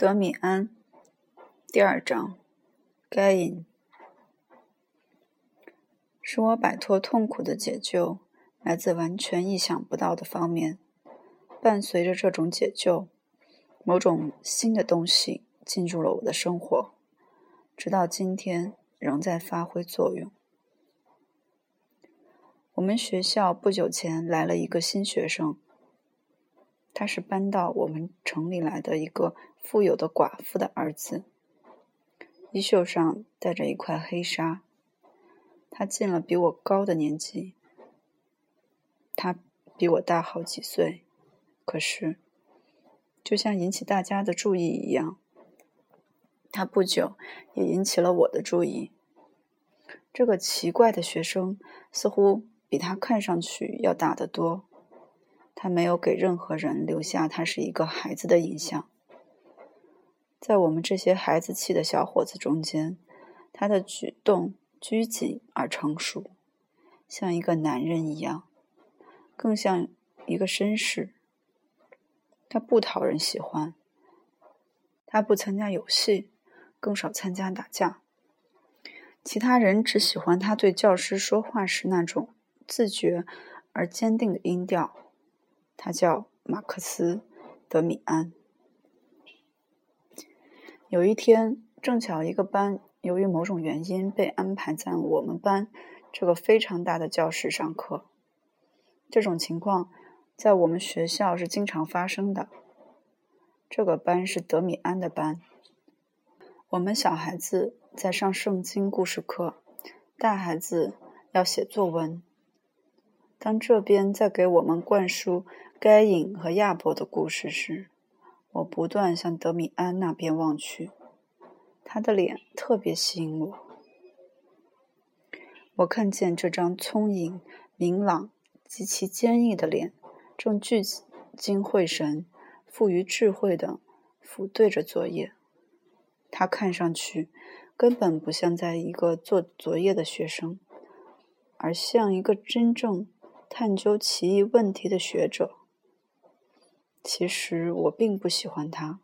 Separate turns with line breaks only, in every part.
德米安，第二章，该隐，使我摆脱痛苦的解救，来自完全意想不到的方面。伴随着这种解救，某种新的东西进入了我的生活，直到今天仍在发挥作用。我们学校不久前来了一个新学生。他是搬到我们城里来的一个富有的寡妇的儿子，衣袖上带着一块黑纱。他进了比我高的年纪，他比我大好几岁，可是，就像引起大家的注意一样，他不久也引起了我的注意。这个奇怪的学生似乎比他看上去要大得多。他没有给任何人留下他是一个孩子的印象。在我们这些孩子气的小伙子中间，他的举动拘谨而成熟，像一个男人一样，更像一个绅士。他不讨人喜欢。他不参加游戏，更少参加打架。其他人只喜欢他对教师说话时那种自觉而坚定的音调。他叫马克思·德米安。有一天，正巧一个班由于某种原因被安排在我们班这个非常大的教室上课。这种情况在我们学校是经常发生的。这个班是德米安的班。我们小孩子在上圣经故事课，大孩子要写作文。当这边在给我们灌输。该隐和亚伯的故事时，我不断向德米安那边望去，他的脸特别吸引我。我看见这张聪颖、明朗、极其坚毅的脸，正聚精会神、富于智慧的俯对着作业。他看上去根本不像在一个做作业的学生，而像一个真正探究奇异问题的学者。其实我并不喜欢他，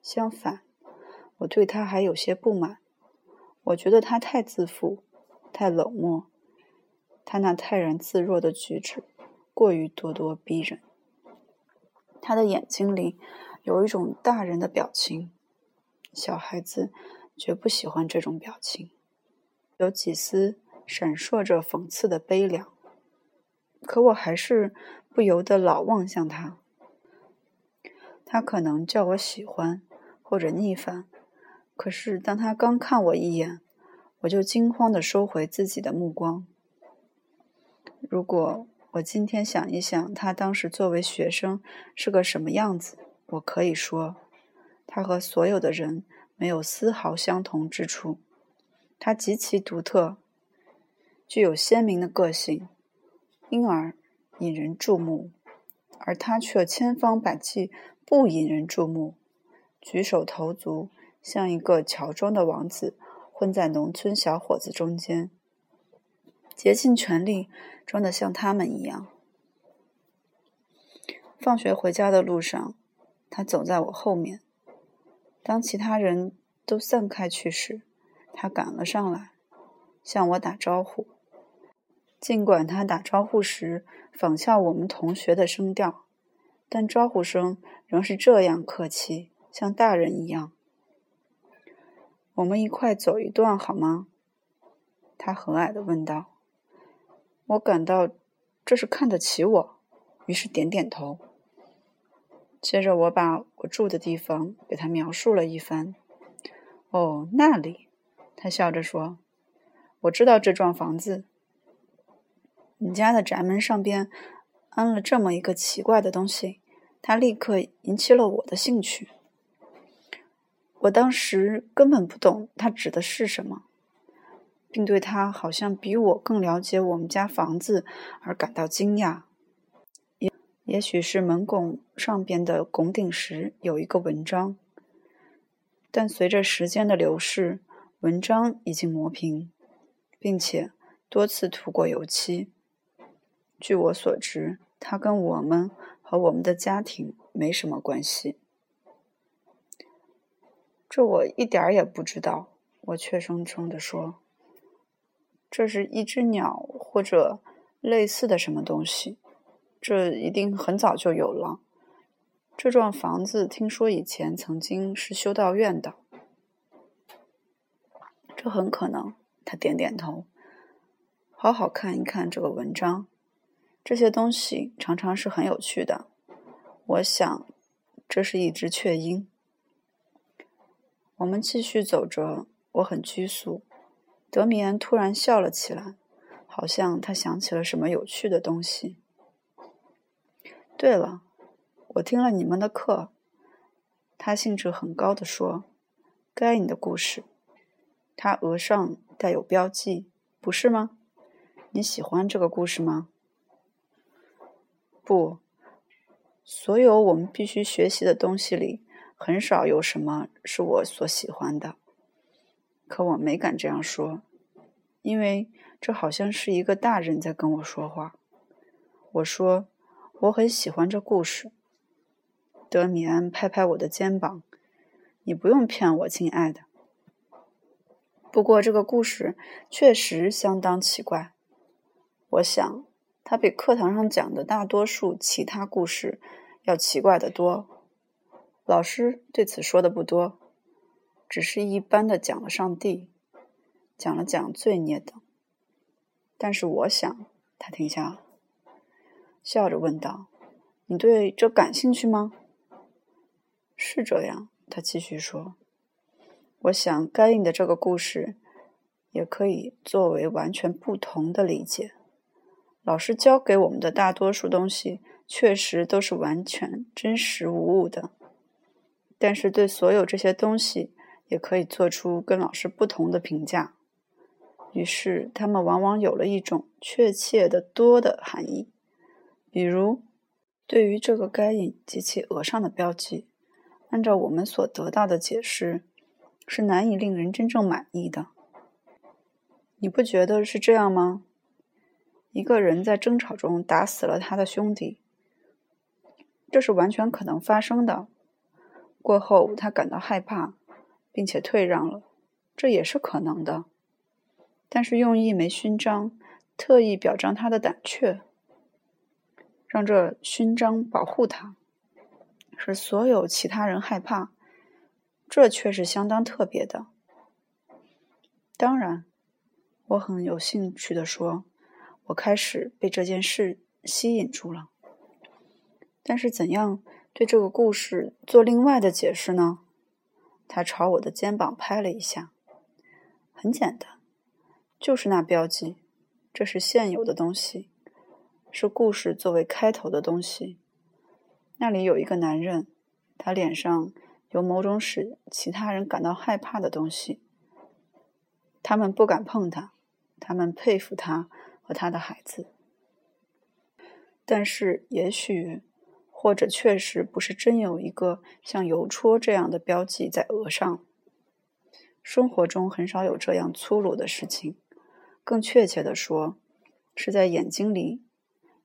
相反，我对他还有些不满。我觉得他太自负，太冷漠，他那泰然自若的举止过于咄咄逼人。他的眼睛里有一种大人的表情，小孩子绝不喜欢这种表情，有几丝闪烁着讽刺的悲凉。可我还是不由得老望向他。他可能叫我喜欢或者逆反，可是当他刚看我一眼，我就惊慌地收回自己的目光。如果我今天想一想他当时作为学生是个什么样子，我可以说，他和所有的人没有丝毫相同之处。他极其独特，具有鲜明的个性，因而引人注目，而他却千方百计。不引人注目，举手投足像一个乔装的王子，混在农村小伙子中间，竭尽全力装得像他们一样。放学回家的路上，他走在我后面。当其他人都散开去时，他赶了上来，向我打招呼。尽管他打招呼时仿效我们同学的声调。但招呼声仍是这样客气，像大人一样。我们一块走一段好吗？他和蔼地问道。我感到这是看得起我，于是点点头。接着我把我住的地方给他描述了一番。哦，那里，他笑着说：“我知道这幢房子。你家的宅门上边安了这么一个奇怪的东西。”它立刻引起了我的兴趣。我当时根本不懂它指的是什么，并对它好像比我更了解我们家房子而感到惊讶。也也许是门拱上边的拱顶石有一个文章，但随着时间的流逝，文章已经磨平，并且多次涂过油漆。据我所知，他跟我们。和我们的家庭没什么关系。这我一点儿也不知道。我怯生生地说：“这是一只鸟，或者类似的什么东西。这一定很早就有了。这幢房子听说以前曾经是修道院的。这很可能。”他点点头。好好看一看这个文章。这些东西常常是很有趣的。我想，这是一只雀鹰。我们继续走着，我很拘束。德米安突然笑了起来，好像他想起了什么有趣的东西。对了，我听了你们的课，他兴致很高地说：“该你的故事，他额上带有标记，不是吗？你喜欢这个故事吗？”不，所有我们必须学习的东西里，很少有什么是我所喜欢的。可我没敢这样说，因为这好像是一个大人在跟我说话。我说：“我很喜欢这故事。”德米安拍拍我的肩膀：“你不用骗我，亲爱的。不过这个故事确实相当奇怪。我想。”它比课堂上讲的大多数其他故事要奇怪得多。老师对此说的不多，只是一般的讲了上帝，讲了讲罪孽等。但是我想，他停下，笑着问道：“你对这感兴趣吗？”是这样，他继续说：“我想该印的这个故事也可以作为完全不同的理解。”老师教给我们的大多数东西，确实都是完全真实无误的。但是，对所有这些东西，也可以做出跟老师不同的评价。于是，他们往往有了一种确切的多的含义。比如，对于这个该隐及其额上的标记，按照我们所得到的解释，是难以令人真正满意的。你不觉得是这样吗？一个人在争吵中打死了他的兄弟，这是完全可能发生的。过后，他感到害怕，并且退让了，这也是可能的。但是，用一枚勋章特意表彰他的胆怯，让这勋章保护他，使所有其他人害怕，这却是相当特别的。当然，我很有兴趣的说。我开始被这件事吸引住了，但是怎样对这个故事做另外的解释呢？他朝我的肩膀拍了一下。很简单，就是那标记，这是现有的东西，是故事作为开头的东西。那里有一个男人，他脸上有某种使其他人感到害怕的东西，他们不敢碰他，他们佩服他。和他的孩子，但是也许，或者确实不是真有一个像邮戳这样的标记在额上。生活中很少有这样粗鲁的事情，更确切的说，是在眼睛里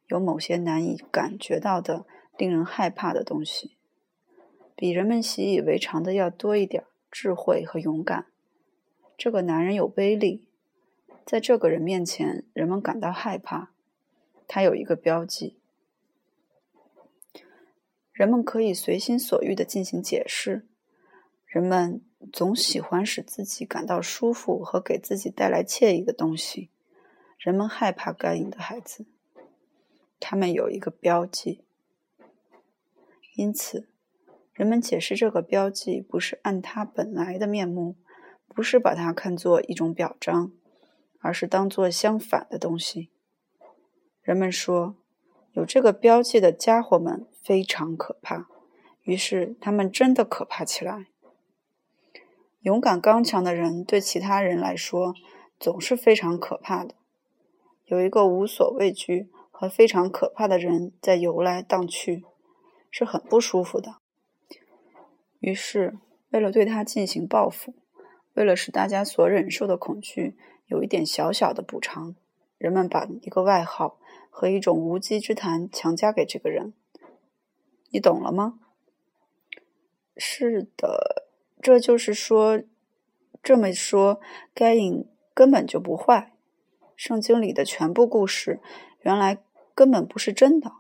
有某些难以感觉到的、令人害怕的东西，比人们习以为常的要多一点智慧和勇敢。这个男人有威力。在这个人面前，人们感到害怕。他有一个标记，人们可以随心所欲的进行解释。人们总喜欢使自己感到舒服和给自己带来惬意的东西。人们害怕该隐的孩子，他们有一个标记。因此，人们解释这个标记不是按他本来的面目，不是把它看作一种表彰。而是当做相反的东西。人们说，有这个标记的家伙们非常可怕，于是他们真的可怕起来。勇敢刚强的人对其他人来说总是非常可怕的。有一个无所畏惧和非常可怕的人在游来荡去，是很不舒服的。于是，为了对他进行报复，为了使大家所忍受的恐惧。有一点小小的补偿，人们把一个外号和一种无稽之谈强加给这个人，你懂了吗？是的，这就是说，这么说，该隐根本就不坏。圣经里的全部故事，原来根本不是真的，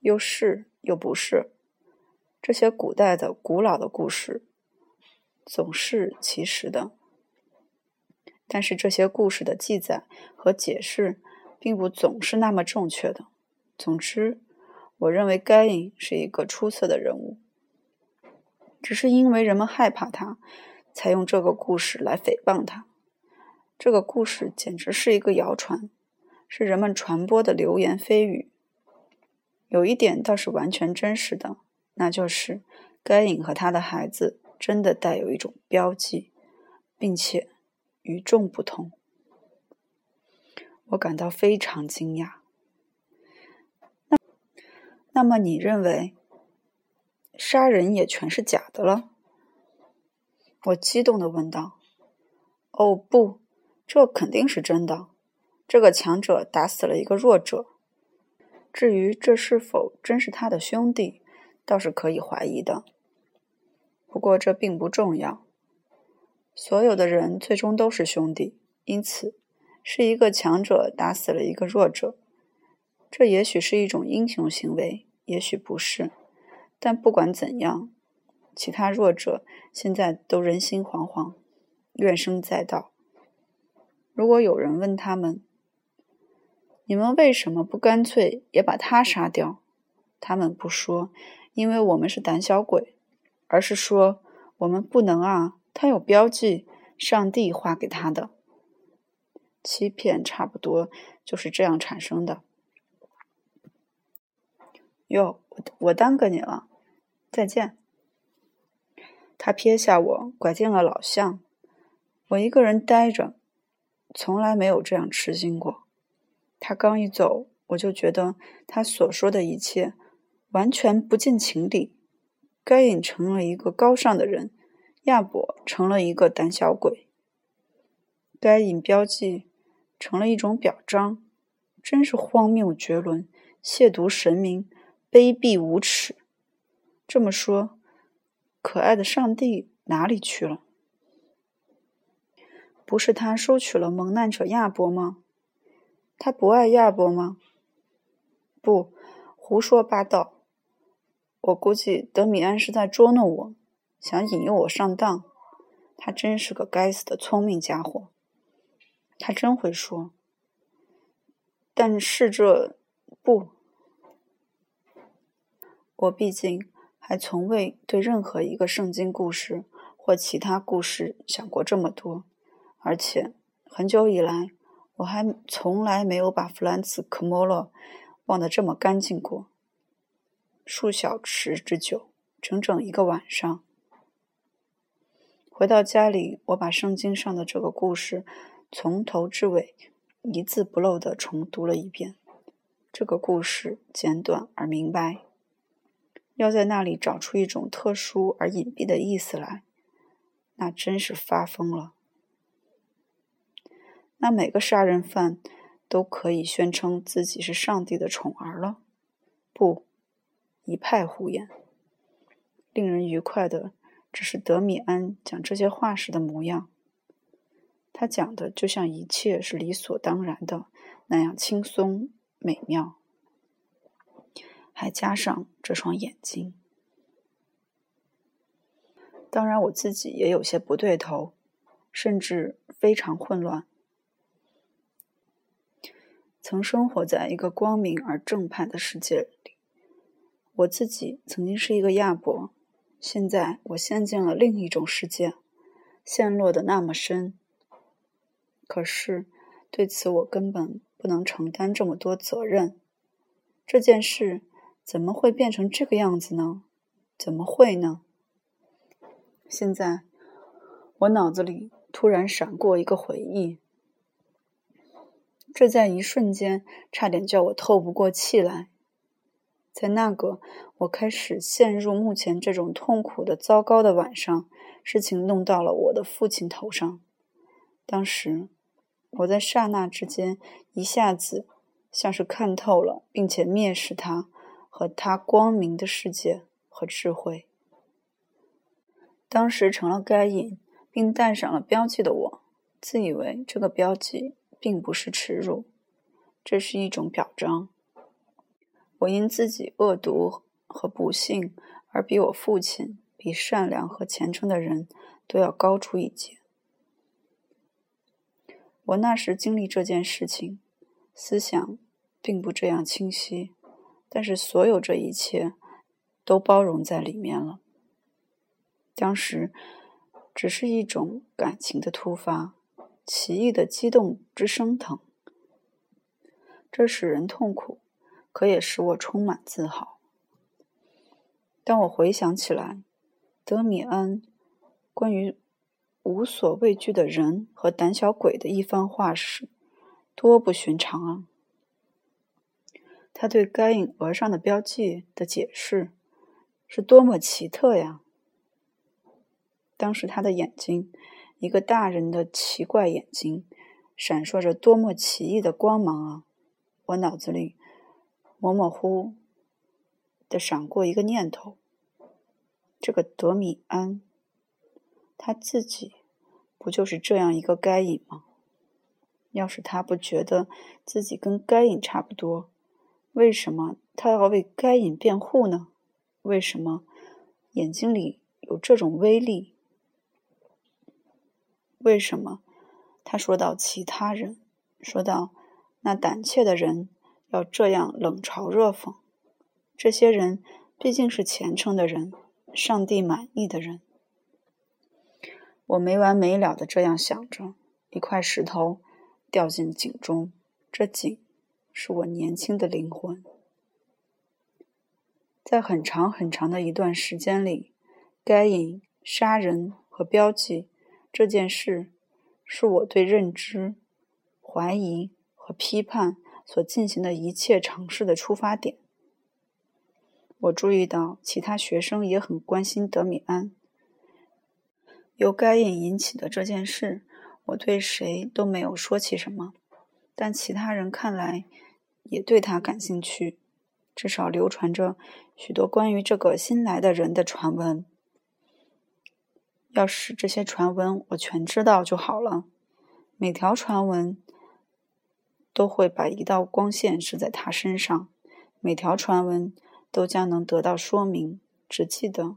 又是又不是。这些古代的古老的故事，总是其实的。但是这些故事的记载和解释，并不总是那么正确的。总之，我认为该隐是一个出色的人物。只是因为人们害怕他，才用这个故事来诽谤他。这个故事简直是一个谣传，是人们传播的流言蜚语。有一点倒是完全真实的。那就是该隐和他的孩子真的带有一种标记，并且与众不同。我感到非常惊讶。那那么你认为杀人也全是假的了？我激动的问道。哦不，这肯定是真的。这个强者打死了一个弱者。至于这是否真是他的兄弟？倒是可以怀疑的，不过这并不重要。所有的人最终都是兄弟，因此是一个强者打死了一个弱者。这也许是一种英雄行为，也许不是。但不管怎样，其他弱者现在都人心惶惶，怨声载道。如果有人问他们：“你们为什么不干脆也把他杀掉？”他们不说。因为我们是胆小鬼，而是说我们不能啊！他有标记，上帝画给他的。欺骗差不多就是这样产生的。哟，我耽搁你了，再见。他撇下我，拐进了老巷。我一个人呆着，从来没有这样吃惊过。他刚一走，我就觉得他所说的一切。完全不近情理，该隐成了一个高尚的人，亚伯成了一个胆小鬼。该隐标记成了一种表彰，真是荒谬绝伦，亵渎神明，卑鄙无耻。这么说，可爱的上帝哪里去了？不是他收取了蒙难者亚伯吗？他不爱亚伯吗？不，胡说八道。我估计德米安是在捉弄我，想引诱我上当。他真是个该死的聪明家伙。他真会说。但是这不，我毕竟还从未对任何一个圣经故事或其他故事想过这么多，而且很久以来，我还从来没有把弗兰茨·科莫洛忘得这么干净过。数小时之久，整整一个晚上。回到家里，我把圣经上的这个故事从头至尾一字不漏地重读了一遍。这个故事简短而明白，要在那里找出一种特殊而隐蔽的意思来，那真是发疯了。那每个杀人犯都可以宣称自己是上帝的宠儿了？不。一派胡言。令人愉快的只是德米安讲这些话时的模样。他讲的就像一切是理所当然的那样轻松美妙，还加上这双眼睛。当然，我自己也有些不对头，甚至非常混乱。曾生活在一个光明而正派的世界里。我自己曾经是一个亚伯，现在我陷进了另一种世界，陷落的那么深。可是对此我根本不能承担这么多责任。这件事怎么会变成这个样子呢？怎么会呢？现在我脑子里突然闪过一个回忆，这在一瞬间差点叫我透不过气来。在那个我开始陷入目前这种痛苦的糟糕的晚上，事情弄到了我的父亲头上。当时我在刹那之间一下子像是看透了，并且蔑视他和他光明的世界和智慧。当时成了该隐，并戴上了标记的我，自以为这个标记并不是耻辱，这是一种表彰。我因自己恶毒和不幸而比我父亲、比善良和虔诚的人都要高出一截。我那时经历这件事情，思想并不这样清晰，但是所有这一切都包容在里面了。当时只是一种感情的突发，奇异的激动之升腾，这使人痛苦。可也使我充满自豪。当我回想起来，德米安关于无所畏惧的人和胆小鬼的一番话时，多不寻常啊！他对该隐额上的标记的解释是多么奇特呀！当时他的眼睛，一个大人的奇怪眼睛，闪烁着多么奇异的光芒啊！我脑子里。模模糊的闪过一个念头：这个德米安，他自己不就是这样一个该隐吗？要是他不觉得自己跟该隐差不多，为什么他要为该隐辩护呢？为什么眼睛里有这种威力？为什么他说到其他人，说到那胆怯的人？要这样冷嘲热讽，这些人毕竟是虔诚的人，上帝满意的人。我没完没了的这样想着，一块石头掉进井中，这井是我年轻的灵魂。在很长很长的一段时间里，该隐杀人和标记这件事，是我对认知、怀疑和批判。所进行的一切尝试的出发点。我注意到其他学生也很关心德米安。由该隐引起的这件事，我对谁都没有说起什么，但其他人看来也对他感兴趣。至少流传着许多关于这个新来的人的传闻。要是这些传闻我全知道就好了。每条传闻。都会把一道光线射在他身上，每条传闻都将能得到说明。只记得，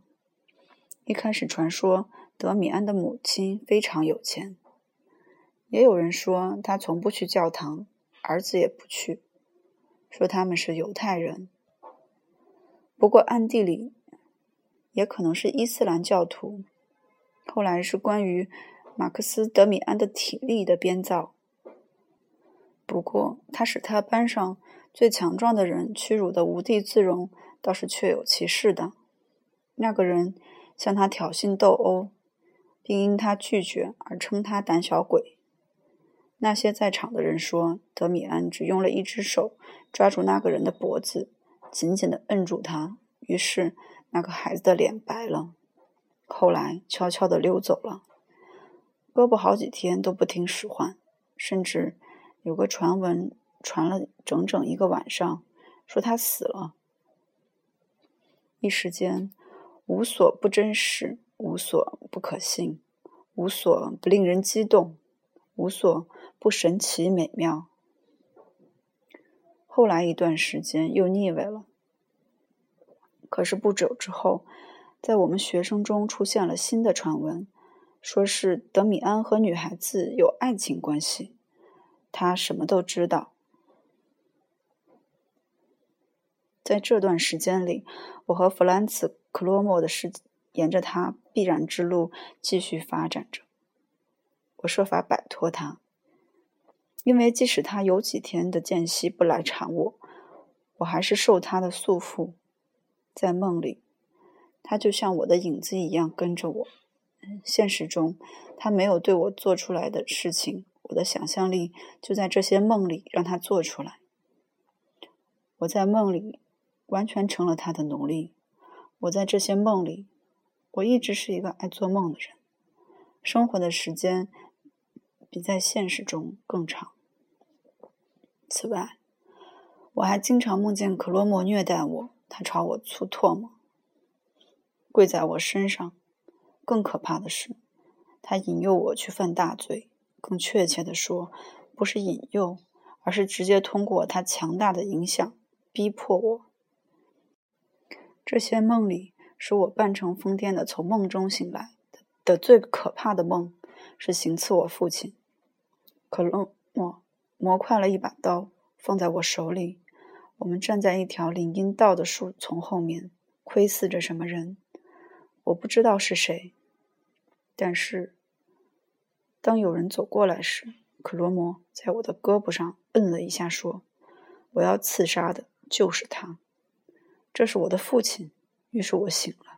一开始传说德米安的母亲非常有钱，也有人说他从不去教堂，儿子也不去，说他们是犹太人。不过暗地里也可能是伊斯兰教徒。后来是关于马克思·德米安的体力的编造。不过，他使他班上最强壮的人屈辱的无地自容，倒是确有其事的。那个人向他挑衅斗殴，并因他拒绝而称他胆小鬼。那些在场的人说，德米安只用了一只手抓住那个人的脖子，紧紧地摁住他，于是那个孩子的脸白了，后来悄悄地溜走了，胳膊好几天都不听使唤，甚至。有个传闻传了整整一个晚上，说他死了。一时间，无所不真实，无所不可信，无所不令人激动，无所不神奇美妙。后来一段时间又腻味了。可是不久之后，在我们学生中出现了新的传闻，说是德米安和女孩子有爱情关系。他什么都知道。在这段时间里，我和弗兰茨·克罗莫的事沿着他必然之路继续发展着。我设法摆脱他，因为即使他有几天的间隙不来缠我，我还是受他的束缚。在梦里，他就像我的影子一样跟着我；现实中，他没有对我做出来的事情。我的想象力就在这些梦里让他做出来。我在梦里完全成了他的奴隶。我在这些梦里，我一直是一个爱做梦的人，生活的时间比在现实中更长。此外，我还经常梦见克罗莫虐待我，他朝我吐唾沫，跪在我身上，更可怕的是，他引诱我去犯大罪。更确切的说，不是引诱，而是直接通过他强大的影响逼迫我。这些梦里，使我扮成疯癫的从梦中醒来的最可怕的梦，是行刺我父亲。可洛莫磨快了一把刀，放在我手里。我们站在一条林荫道的树丛后面，窥视着什么人。我不知道是谁，但是当有人走过来时，克罗摩在我的胳膊上摁了一下，说：“我要刺杀的就是他。”这是我的父亲。于是我醒了。